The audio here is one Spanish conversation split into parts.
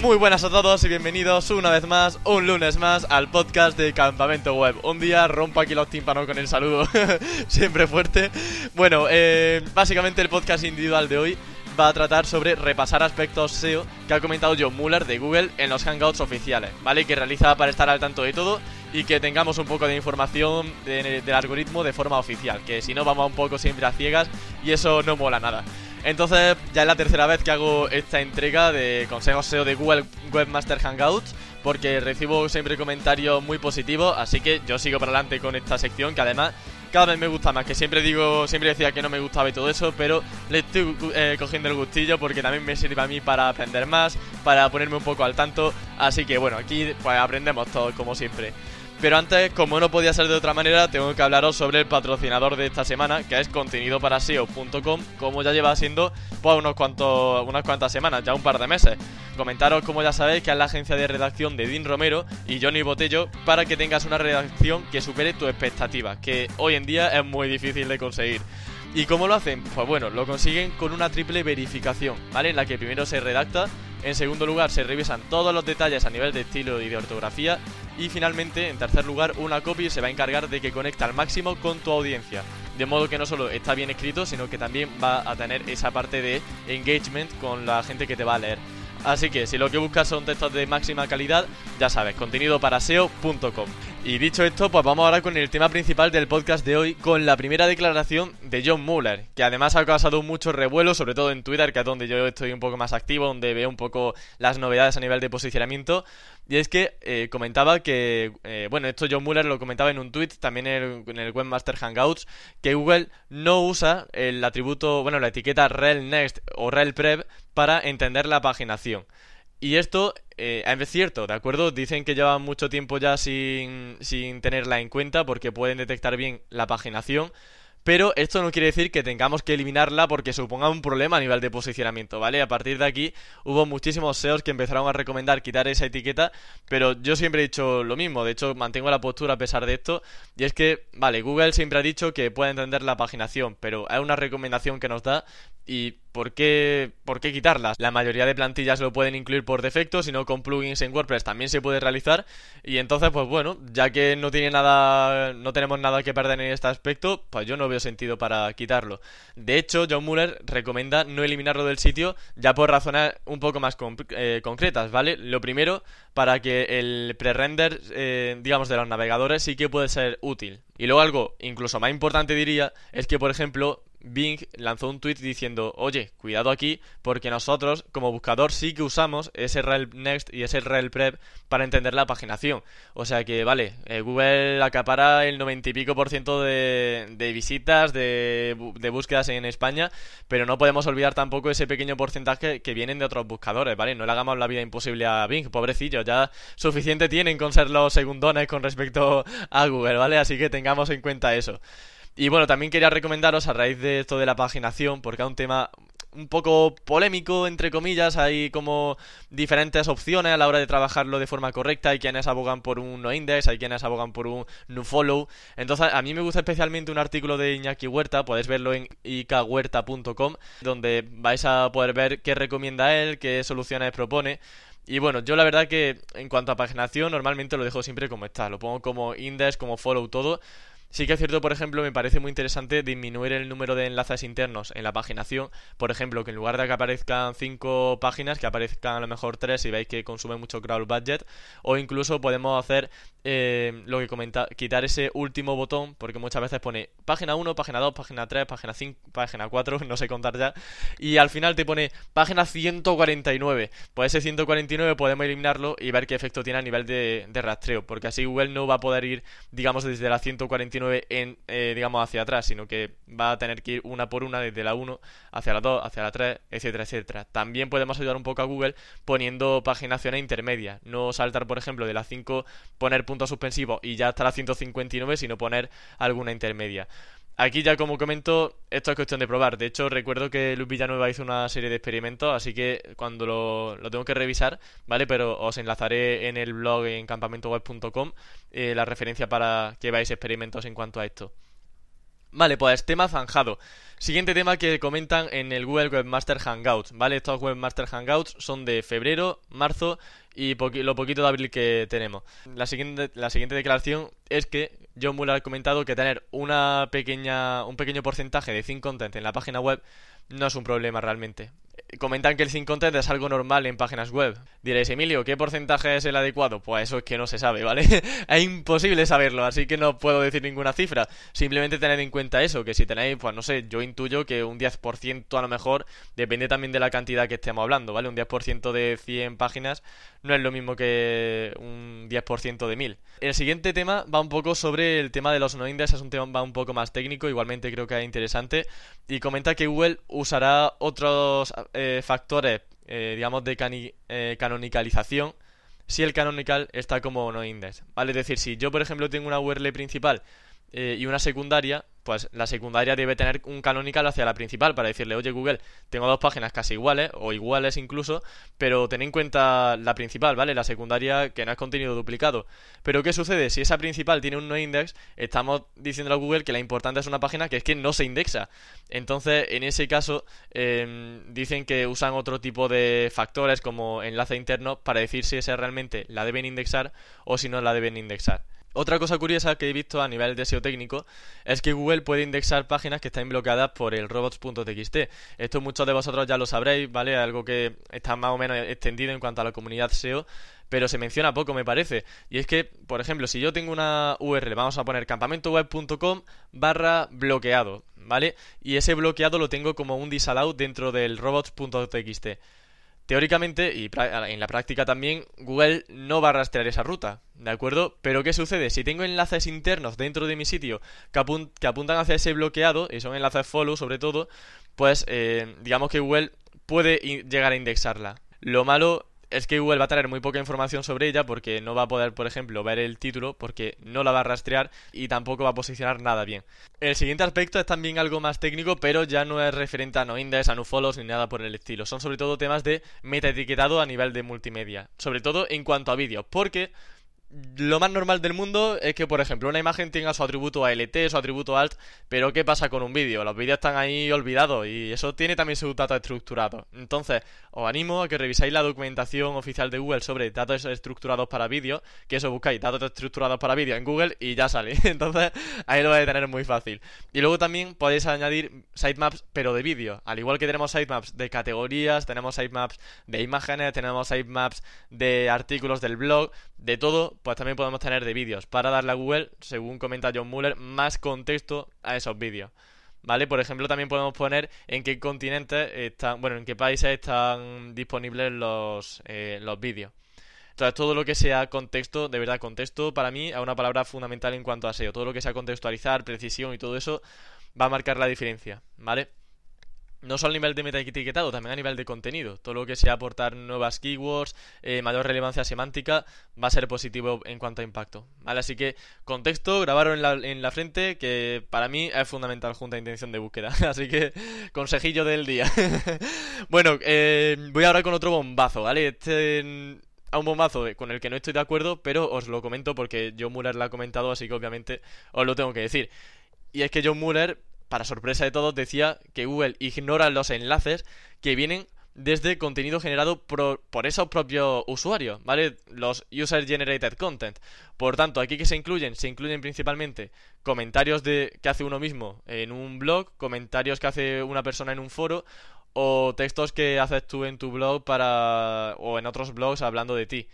Muy buenas a todos y bienvenidos una vez más, un lunes más, al podcast de Campamento Web. Un día rompo aquí los tímpanos con el saludo, siempre fuerte. Bueno, eh, básicamente el podcast individual de hoy va a tratar sobre repasar aspectos SEO que ha comentado John Muller de Google en los Hangouts oficiales, ¿vale? Que realiza para estar al tanto de todo y que tengamos un poco de información del algoritmo de forma oficial, que si no vamos un poco siempre a ciegas y eso no mola nada. Entonces, ya es la tercera vez que hago esta entrega de consejos SEO de Google Webmaster Hangouts, porque recibo siempre comentarios muy positivos, así que yo sigo para adelante con esta sección, que además cada vez me gusta más, que siempre digo, siempre decía que no me gustaba y todo eso, pero le estoy eh, cogiendo el gustillo porque también me sirve a mí para aprender más, para ponerme un poco al tanto, así que bueno, aquí pues aprendemos todos como siempre. Pero antes, como no podía ser de otra manera, tengo que hablaros sobre el patrocinador de esta semana, que es contenidoparaseo.com, como ya lleva siendo pues unos cuantos, unas cuantas semanas, ya un par de meses. Comentaros, como ya sabéis, que es la agencia de redacción de Dean Romero y Johnny Botello para que tengas una redacción que supere tus expectativas, que hoy en día es muy difícil de conseguir. ¿Y cómo lo hacen? Pues bueno, lo consiguen con una triple verificación, ¿vale? En la que primero se redacta, en segundo lugar se revisan todos los detalles a nivel de estilo y de ortografía y finalmente, en tercer lugar, una copy se va a encargar de que conecte al máximo con tu audiencia. De modo que no solo está bien escrito, sino que también va a tener esa parte de engagement con la gente que te va a leer. Así que si lo que buscas son textos de máxima calidad, ya sabes, contenido para SEO.com. Y dicho esto, pues vamos ahora con el tema principal del podcast de hoy, con la primera declaración de John Muller, que además ha causado mucho revuelo, sobre todo en Twitter, que es donde yo estoy un poco más activo, donde veo un poco las novedades a nivel de posicionamiento. Y es que eh, comentaba que, eh, bueno, esto John Muller lo comentaba en un tweet, también en el, Webmaster Hangouts, que Google no usa el atributo, bueno, la etiqueta rel next o rel prep para entender la paginación. Y esto eh, es cierto, ¿de acuerdo? Dicen que llevan mucho tiempo ya sin, sin tenerla en cuenta porque pueden detectar bien la paginación, pero esto no quiere decir que tengamos que eliminarla porque suponga un problema a nivel de posicionamiento, ¿vale? A partir de aquí hubo muchísimos SEOs que empezaron a recomendar quitar esa etiqueta, pero yo siempre he dicho lo mismo, de hecho mantengo la postura a pesar de esto, y es que, vale, Google siempre ha dicho que puede entender la paginación, pero es una recomendación que nos da y ¿por qué, ¿por qué quitarlas? La mayoría de plantillas lo pueden incluir por defecto, si no con plugins en WordPress también se puede realizar y entonces pues bueno, ya que no tiene nada no tenemos nada que perder en este aspecto, pues yo no veo sentido para quitarlo. De hecho, John Muller recomienda no eliminarlo del sitio ya por razones un poco más eh, concretas, ¿vale? Lo primero, para que el pre-render eh, digamos de los navegadores sí que puede ser útil. Y luego algo incluso más importante diría es que por ejemplo Bing lanzó un tweet diciendo, oye, cuidado aquí, porque nosotros como buscador sí que usamos ese rel next y ese rel prep para entender la paginación. O sea que, vale, eh, Google acapara el 90 y pico por ciento de, visitas, de, de, búsquedas en España, pero no podemos olvidar tampoco ese pequeño porcentaje que vienen de otros buscadores, ¿vale? No le hagamos la vida imposible a Bing, pobrecillo, ya suficiente tienen con ser los segundones con respecto a Google, ¿vale? Así que tengamos en cuenta eso. Y bueno, también quería recomendaros a raíz de esto de la paginación, porque es un tema un poco polémico, entre comillas, hay como diferentes opciones a la hora de trabajarlo de forma correcta, hay quienes abogan por un no index, hay quienes abogan por un no follow, entonces a mí me gusta especialmente un artículo de Iñaki Huerta, podéis verlo en ikhuerta.com, donde vais a poder ver qué recomienda él, qué soluciones propone, y bueno, yo la verdad que en cuanto a paginación normalmente lo dejo siempre como está, lo pongo como index, como follow, todo, Sí que es cierto, por ejemplo, me parece muy interesante disminuir el número de enlaces internos en la paginación. Por ejemplo, que en lugar de que aparezcan 5 páginas, que aparezcan a lo mejor 3 si veis que consume mucho crawl budget. O incluso podemos hacer eh, lo que comenta, quitar ese último botón, porque muchas veces pone página 1, página 2, página 3, página 5, página 4, no sé contar ya, y al final te pone página 149. Pues ese 149 podemos eliminarlo y ver qué efecto tiene a nivel de, rastreo, porque así Google no va a poder ir, digamos, desde la 149 en, eh, digamos, hacia atrás, sino que va a tener que ir una por una desde la 1 hacia la 2, hacia la 3, etcétera, etcétera. También podemos ayudar un poco a Google poniendo paginaciones intermedias, no saltar, por ejemplo, de la 5, poner puntos suspensivos y ya hasta la 159, sino poner alguna intermedia. Aquí ya como comento, esto es cuestión de probar. De hecho, recuerdo que Luis Villanueva hizo una serie de experimentos, así que cuando lo, tengo que revisar, ¿vale? Pero os enlazaré en el blog en campamentoweb.com eh, la referencia para que veáis experimentos en cuanto a esto. Vale, pues tema zanjado. Siguiente tema que comentan en el Google Webmaster Hangouts, ¿vale? Estos Webmaster Hangouts son de febrero, marzo y lo poquito de abril que tenemos. La siguiente, la siguiente declaración es que John Muller ha comentado que tener una pequeña, un pequeño porcentaje de thin content en la página web no es un problema realmente comentan que el 5 content es algo normal en páginas web. Diréis, Emilio, ¿qué porcentaje es el adecuado? Pues eso es que no se sabe, ¿vale? es imposible saberlo, así que no puedo decir ninguna cifra. Simplemente tened en cuenta eso, que si tenéis, pues no sé, yo intuyo que un 10% a lo mejor depende también de la cantidad que estemos hablando, ¿vale? Un 10% de 100 páginas no es lo mismo que un 10% de 1000. El siguiente tema va un poco sobre el tema de los no index, es un tema va un poco más técnico, igualmente creo que es interesante, y comenta que Google usará otros eh, factores, eh, digamos, de eh, canonicalización si el canonical está como no index. ¿Vale? Es decir, si yo, por ejemplo, tengo una URL principal y una secundaria, pues la secundaria debe tener un canonical hacia la principal para decirle, oye Google, tengo dos páginas casi iguales o iguales incluso, pero ten en cuenta la principal, ¿vale? La secundaria que no es contenido duplicado. Pero ¿qué sucede? Si esa principal tiene un no index, estamos diciendo a Google que la importante es una página que es que no se indexa. Entonces, en ese caso, em, dicen que usan otro tipo de factores como enlace interno para decir si esa realmente la deben indexar o si no la deben indexar. Otra cosa curiosa que he visto a nivel de SEO técnico es que Google puede indexar páginas que están bloqueadas por el robots.txt. Esto muchos de vosotros ya lo sabréis, ¿vale? Algo que está más o menos extendido en cuanto a la comunidad SEO, pero se menciona poco, me parece. Y es que, por ejemplo, si yo tengo una URL, vamos a poner campamentoweb.com barra bloqueado, ¿vale? Y ese bloqueado lo tengo como un disallow dentro del robots.txt. Teóricamente y en la práctica también, Google no va a rastrear esa ruta, ¿de acuerdo? Pero ¿qué sucede? Si tengo enlaces internos dentro de mi sitio que, apuntan hacia ese bloqueado, y son enlaces follow sobre todo, pues eh, digamos que Google puede llegar a indexarla. Lo malo es que Google va a tener muy poca información sobre ella porque no va a poder, por ejemplo, ver el título porque no la va a rastrear y tampoco va a posicionar nada bien. El siguiente aspecto es también algo más técnico, pero ya no es referente a no index, a no follows ni nada por el estilo. Son sobre todo temas de metaetiquetado a nivel de multimedia, sobre todo en cuanto a vídeos, porque lo más normal del mundo es que, por ejemplo, una imagen tenga su atributo ALT, su atributo alt, pero ¿qué pasa con un vídeo? Los vídeos están ahí olvidados y eso tiene también sus datos estructurados. Entonces, os animo a que revisáis la documentación oficial de Google sobre datos estructurados para vídeos, que eso buscáis datos estructurados para vídeo en Google y ya sale. Entonces, ahí lo vais a tener muy fácil. Y luego también podéis añadir sitemaps, pero de vídeo. Al igual que tenemos sitemaps de categorías, tenemos sitemaps de imágenes, tenemos sitemaps de artículos del blog, de todo, pues también podemos tener de vídeos para darle a Google, según comenta John Muller, más contexto a esos vídeos. ¿Vale? Por ejemplo, también podemos poner en qué continentes están, bueno, en qué países están disponibles los, eh, los vídeos. Entonces, todo lo que sea contexto, de verdad, contexto para mí es una palabra fundamental en cuanto a SEO. Todo lo que sea contextualizar, precisión y todo eso va a marcar la diferencia, ¿vale? No solo a nivel de meta-etiquetado, también a nivel de contenido. Todo lo que sea aportar nuevas keywords, eh, mayor relevancia semántica, va a ser positivo en cuanto a impacto. ¿Vale? Así que contexto, grabarlo en la, en la frente, que para mí es fundamental junto a intención de búsqueda. Así que consejillo del día. bueno, eh, voy ahora con otro bombazo, ¿vale? Este a un bombazo con el que no estoy de acuerdo, pero os lo comento porque John Muller lo ha comentado, así que obviamente os lo tengo que decir. Y es que John Muller para sorpresa de todos, decía que Google ignora los enlaces que vienen desde contenido generado por, esos propios usuarios, ¿vale? Los User Generated Content. Por tanto, aquí que se incluyen, se incluyen principalmente comentarios de que hace uno mismo en un blog, comentarios que hace una persona en un foro o textos que haces tú en tu blog para o en otros blogs hablando de ti.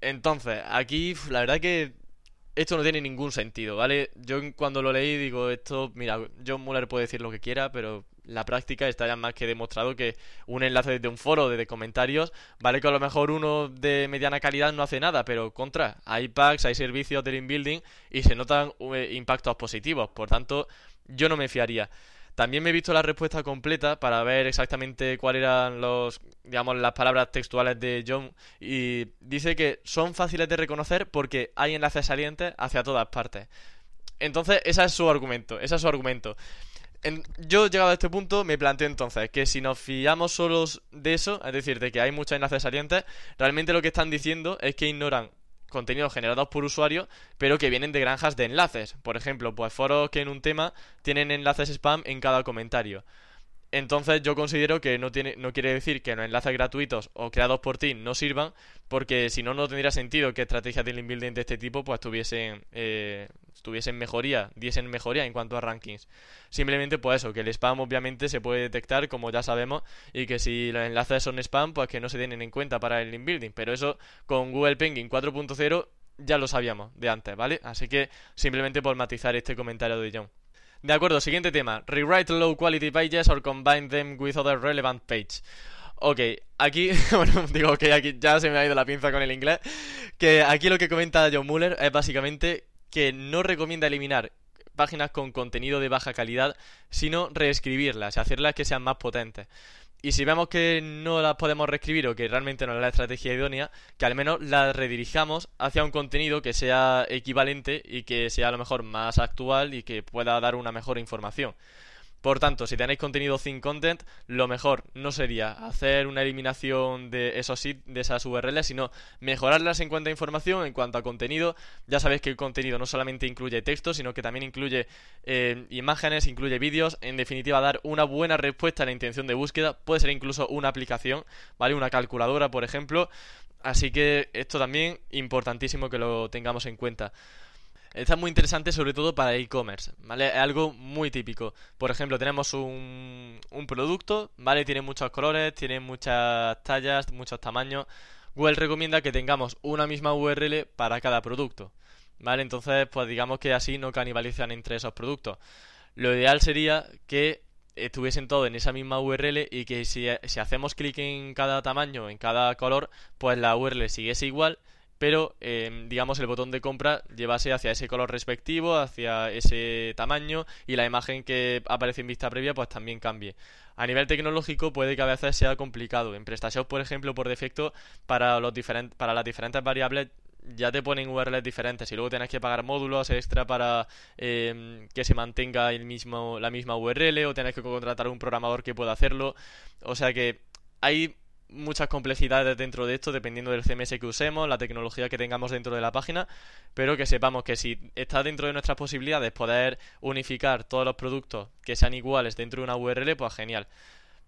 Entonces, aquí la verdad que esto no tiene ningún sentido, ¿vale? Yo cuando lo leí digo, esto, mira, John Muller puede decir lo que quiera, pero la práctica está ya más que demostrado que un enlace desde un foro de comentarios, vale que a lo mejor uno de mediana calidad no hace nada, pero contra, hay packs, hay servicios de link building y se notan eh, impactos positivos, por tanto, yo no me fiaría. También me he visto la respuesta completa para ver exactamente cuáles eran los, digamos, las palabras textuales de John y dice que son fáciles de reconocer porque hay enlaces salientes hacia todas partes. Entonces, ese es su argumento, ese es su argumento. yo llegado a este punto me planteo entonces que si nos fiamos solos de eso, es decir, de que hay muchos enlaces salientes, realmente lo que están diciendo es que ignoran contenidos generados por usuarios, pero que vienen de granjas de enlaces. Por ejemplo, pues foros que en un tema tienen enlaces spam en cada comentario. Entonces yo considero que no, tiene, no quiere decir que los enlaces gratuitos o creados por ti no sirvan, porque si no, no tendría sentido que estrategias de link building de este tipo pues tuviesen, eh, mejoría, diesen mejoría en cuanto a rankings. Simplemente pues eso, que el spam obviamente se puede detectar como ya sabemos y que si los enlaces son spam pues que no se tienen en cuenta para el link building, pero eso con Google Penguin 4.0 ya lo sabíamos de antes, ¿vale? Así que simplemente por matizar este comentario de John. De acuerdo, siguiente tema. Rewrite low quality pages or combine them with other relevant pages. Ok, aquí, bueno, digo que aquí ya se me ha ido la pinza con el inglés. Que aquí lo que comenta John Muller es básicamente que no recomienda eliminar páginas con contenido de baja calidad, sino reescribirlas y hacerlas que sean más potentes. Y si vemos que no las podemos reescribir o que realmente no es la estrategia idónea, que al menos las redirijamos hacia un contenido que sea equivalente y que sea a lo mejor más actual y que pueda dar una mejor información. Por tanto, si tenéis contenido thin content, lo mejor no sería hacer una eliminación de esos de esas URLs, sino mejorarlas en cuanto a información, en cuanto a contenido. Ya sabéis que el contenido no solamente incluye texto, sino que también incluye eh, imágenes, incluye vídeos. En definitiva, dar una buena respuesta a la intención de búsqueda. Puede ser incluso una aplicación, ¿vale? Una calculadora, por ejemplo. Así que esto también importantísimo que lo tengamos en cuenta. Está muy interesante sobre todo para e-commerce, ¿vale? Es algo muy típico. Por ejemplo, tenemos un, un producto, ¿vale? Tiene muchos colores, tiene muchas tallas, muchos tamaños. Google recomienda que tengamos una misma URL para cada producto, ¿vale? Entonces, pues digamos que así no canibalizan entre esos productos. Lo ideal sería que estuviesen todos en esa misma URL y que si, si hacemos clic en cada tamaño, en cada color, pues la URL siguiese igual pero em, digamos el botón de compra llevase hacia ese color respectivo, hacia ese tamaño y la imagen que aparece en vista previa pues también cambie. A nivel tecnológico puede que a veces sea complicado. En PrestaShop, por ejemplo, por defecto, para, los para las diferentes variables ya te ponen URLs diferentes y luego tienes que pagar módulos extra para em, que se mantenga el mismo, la misma URL o tienes que contratar un programador que pueda hacerlo. O sea que hay muchas complejidades dentro de esto, dependiendo del CMS que usemos, la tecnología que tengamos dentro de la página, pero que sepamos que si está dentro de nuestras posibilidades poder unificar todos los productos que sean iguales dentro de una URL, pues genial.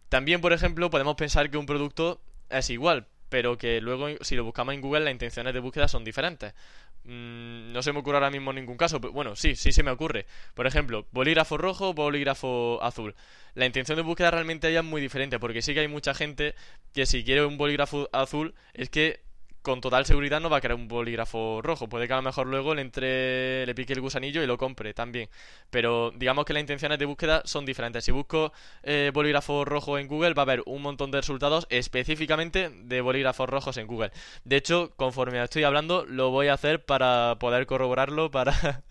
También, por ejemplo, podemos pensar que un producto es igual, pero que luego si lo buscamos en Google las intenciones de búsqueda son diferentes. Mm, no se me ocurre ahora mismo ningún caso, pero bueno, sí, sí se me ocurre. Por ejemplo, bolígrafo rojo, bolígrafo azul. La intención de búsqueda realmente es muy diferente, porque sí que hay mucha gente que si quiere un bolígrafo azul es que con total seguridad no va a querer un bolígrafo rojo. Puede que a lo mejor luego le entre, le pique el gusanillo y lo compre también. Pero digamos que las intenciones de búsqueda son diferentes. Si busco eh, bolígrafo rojo en Google, va a haber un montón de resultados específicamente de bolígrafos rojos en Google. De hecho, conforme estoy hablando, lo voy a hacer para poder corroborarlo, para,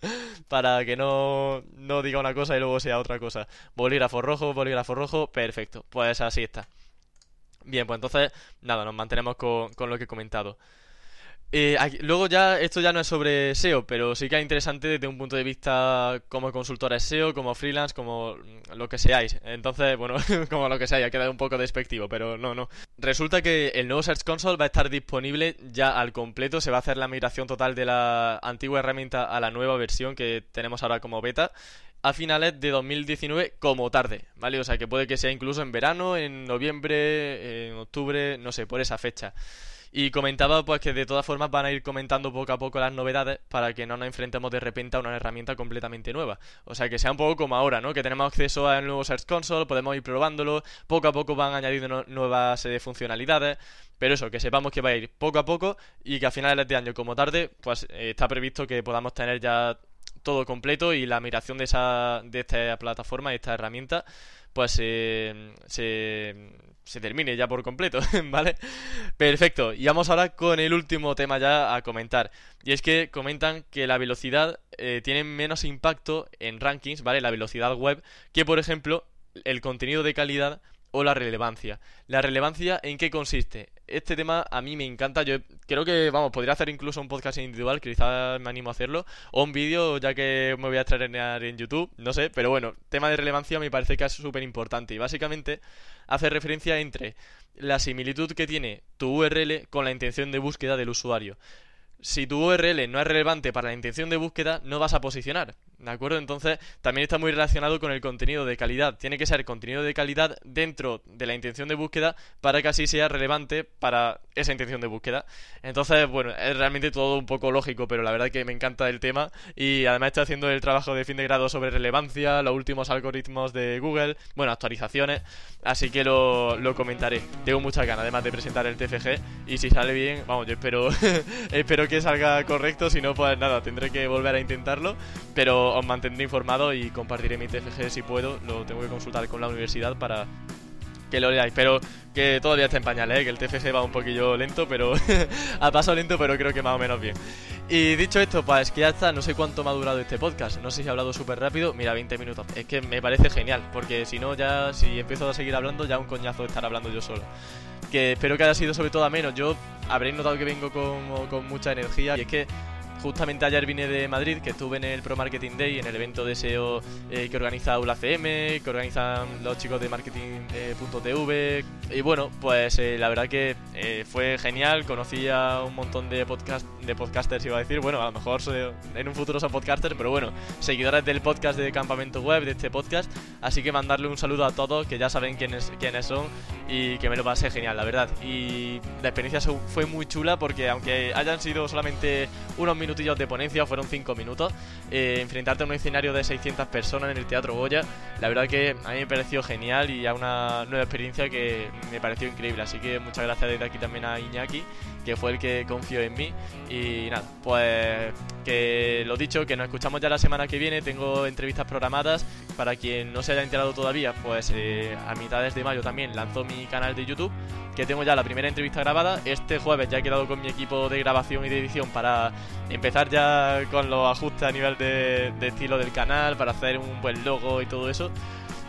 para que no, no diga una cosa y luego sea otra cosa. Bolígrafo rojo, bolígrafo rojo, perfecto. Pues así está. Bien, pues entonces, nada, nos mantenemos con, lo que he comentado. Eh, luego ya, esto ya no es sobre SEO, pero sí que es interesante desde un punto de vista como consultora SEO, como freelance, como lo que seáis. Entonces, bueno, como lo que sea, ha quedado un poco despectivo, pero no, no. Resulta que el nuevo Search Console va a estar disponible ya al completo, se va a hacer la migración total de la antigua herramienta a la nueva versión que tenemos ahora como beta a finales de 2019 como tarde, ¿vale? O sea que puede que sea incluso en verano, en noviembre, en octubre, no sé, por esa fecha. Y comentaba pues que de todas formas van a ir comentando poco a poco las novedades para que no nos enfrentemos de repente a una herramienta completamente nueva. O sea que sea un poco como ahora, ¿no? Que tenemos acceso al nuevo Search Console, podemos ir probándolo, poco a poco van añadiendo nuevas eh, funcionalidades. Pero eso, que sepamos que va a ir poco a poco y que a finales de año como tarde, pues eh, está previsto que podamos tener ya todo completo y la migración de, esa, de esta plataforma esta herramienta pues se, se termine ya por completo, ¿vale? Perfecto, y vamos ahora con el último tema ya a comentar. Y es que comentan que la velocidad eh, tiene menos impacto en rankings, ¿vale? La velocidad web, que por ejemplo el contenido de calidad o la relevancia. ¿La relevancia en qué consiste? Este tema a mí me encanta. Yo creo que, vamos, podría hacer incluso un podcast individual, quizás me animo a hacerlo, o un vídeo, ya que me voy a estrenar en YouTube, no sé, pero bueno, tema de relevancia me parece que es súper importante y básicamente hace referencia entre la similitud que tiene tu URL con la intención de búsqueda del usuario. si tu URL no es relevante para la intención de búsqueda, no vas a posicionar. ¿De acuerdo? Entonces, también está muy relacionado con el contenido de calidad. Tiene que ser contenido de calidad dentro de la intención de búsqueda para que así sea relevante para esa intención de búsqueda. Entonces, bueno, es realmente todo un poco lógico, pero la verdad que me encanta el tema y además estoy haciendo el trabajo de fin de grado sobre relevancia, los últimos algoritmos de Google, bueno, actualizaciones, así que lo, lo comentaré. Tengo muchas ganas además de presentar el TFG y si sale bien, vamos, yo espero, espero que salga correcto, si no, pues nada, tendré que volver a intentarlo, pero os mantendré informado y compartiré mi TFG si puedo. Lo tengo que consultar con la universidad para que lo leáis. Pero que todavía está en pañales, ¿eh? que el TFG va un poquillo lento, pero a paso lento, pero creo que más o menos bien. Y dicho esto, pues que ya está, no sé cuánto me ha durado este podcast, no sé si he hablado súper rápido, mira, 20 minutos. Es que me parece genial, porque si no, ya si empiezo a seguir hablando, ya un coñazo estar hablando yo solo. Que espero que haya sido sobre todo a menos. Yo habréis notado que vengo con, con mucha energía y es que Justamente ayer vine de Madrid, que estuve en el Pro Marketing Day, en el evento de SEO eh, que organiza Aula CM, que organizan los chicos de marketing.tv. y bueno, pues eh, la verdad que eh, fue genial. Conocí a un montón de, podcast, de podcasters, iba a decir. Bueno, a lo mejor en un futuro son podcasters, pero bueno, seguidores del podcast de Campamento Web, de este podcast. Así que mandarle un saludo a todos, que ya saben quiénes, quiénes son y que me lo pasé genial, la verdad. Y la experiencia fue muy chula porque aunque hayan sido solamente unos minutos minutillos de ponencia, fueron 5 minutos. Eh, enfrentarte a un escenario de 600 personas en el Teatro Goya, la verdad que a mí me pareció genial y a una nueva experiencia que me pareció increíble. Así que muchas gracias desde aquí también a Iñaki, que fue el que confió en mí. Y nada, pues que lo dicho, que nos escuchamos ya la semana que viene. Tengo entrevistas programadas. Para quien no se haya enterado todavía, pues eh, a mitades de mayo también lanzo mi canal de YouTube que tengo ya la primera entrevista grabada. Este jueves ya he quedado con mi equipo de grabación y de edición para empezar ya con los ajustes a nivel de, estilo del canal, para hacer un buen logo y todo eso.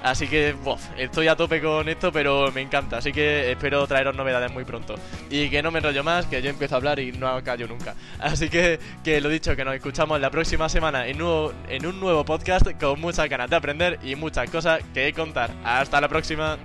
Así que estoy a tope con esto, pero me encanta. Así que espero traeros novedades muy pronto. Y que no me enrollo más, que yo empiezo a hablar y no callo nunca. Así que, que lo dicho, que nos escuchamos la próxima semana en, nuevo, en un nuevo podcast con muchas ganas de aprender y muchas cosas que contar. Hasta la próxima.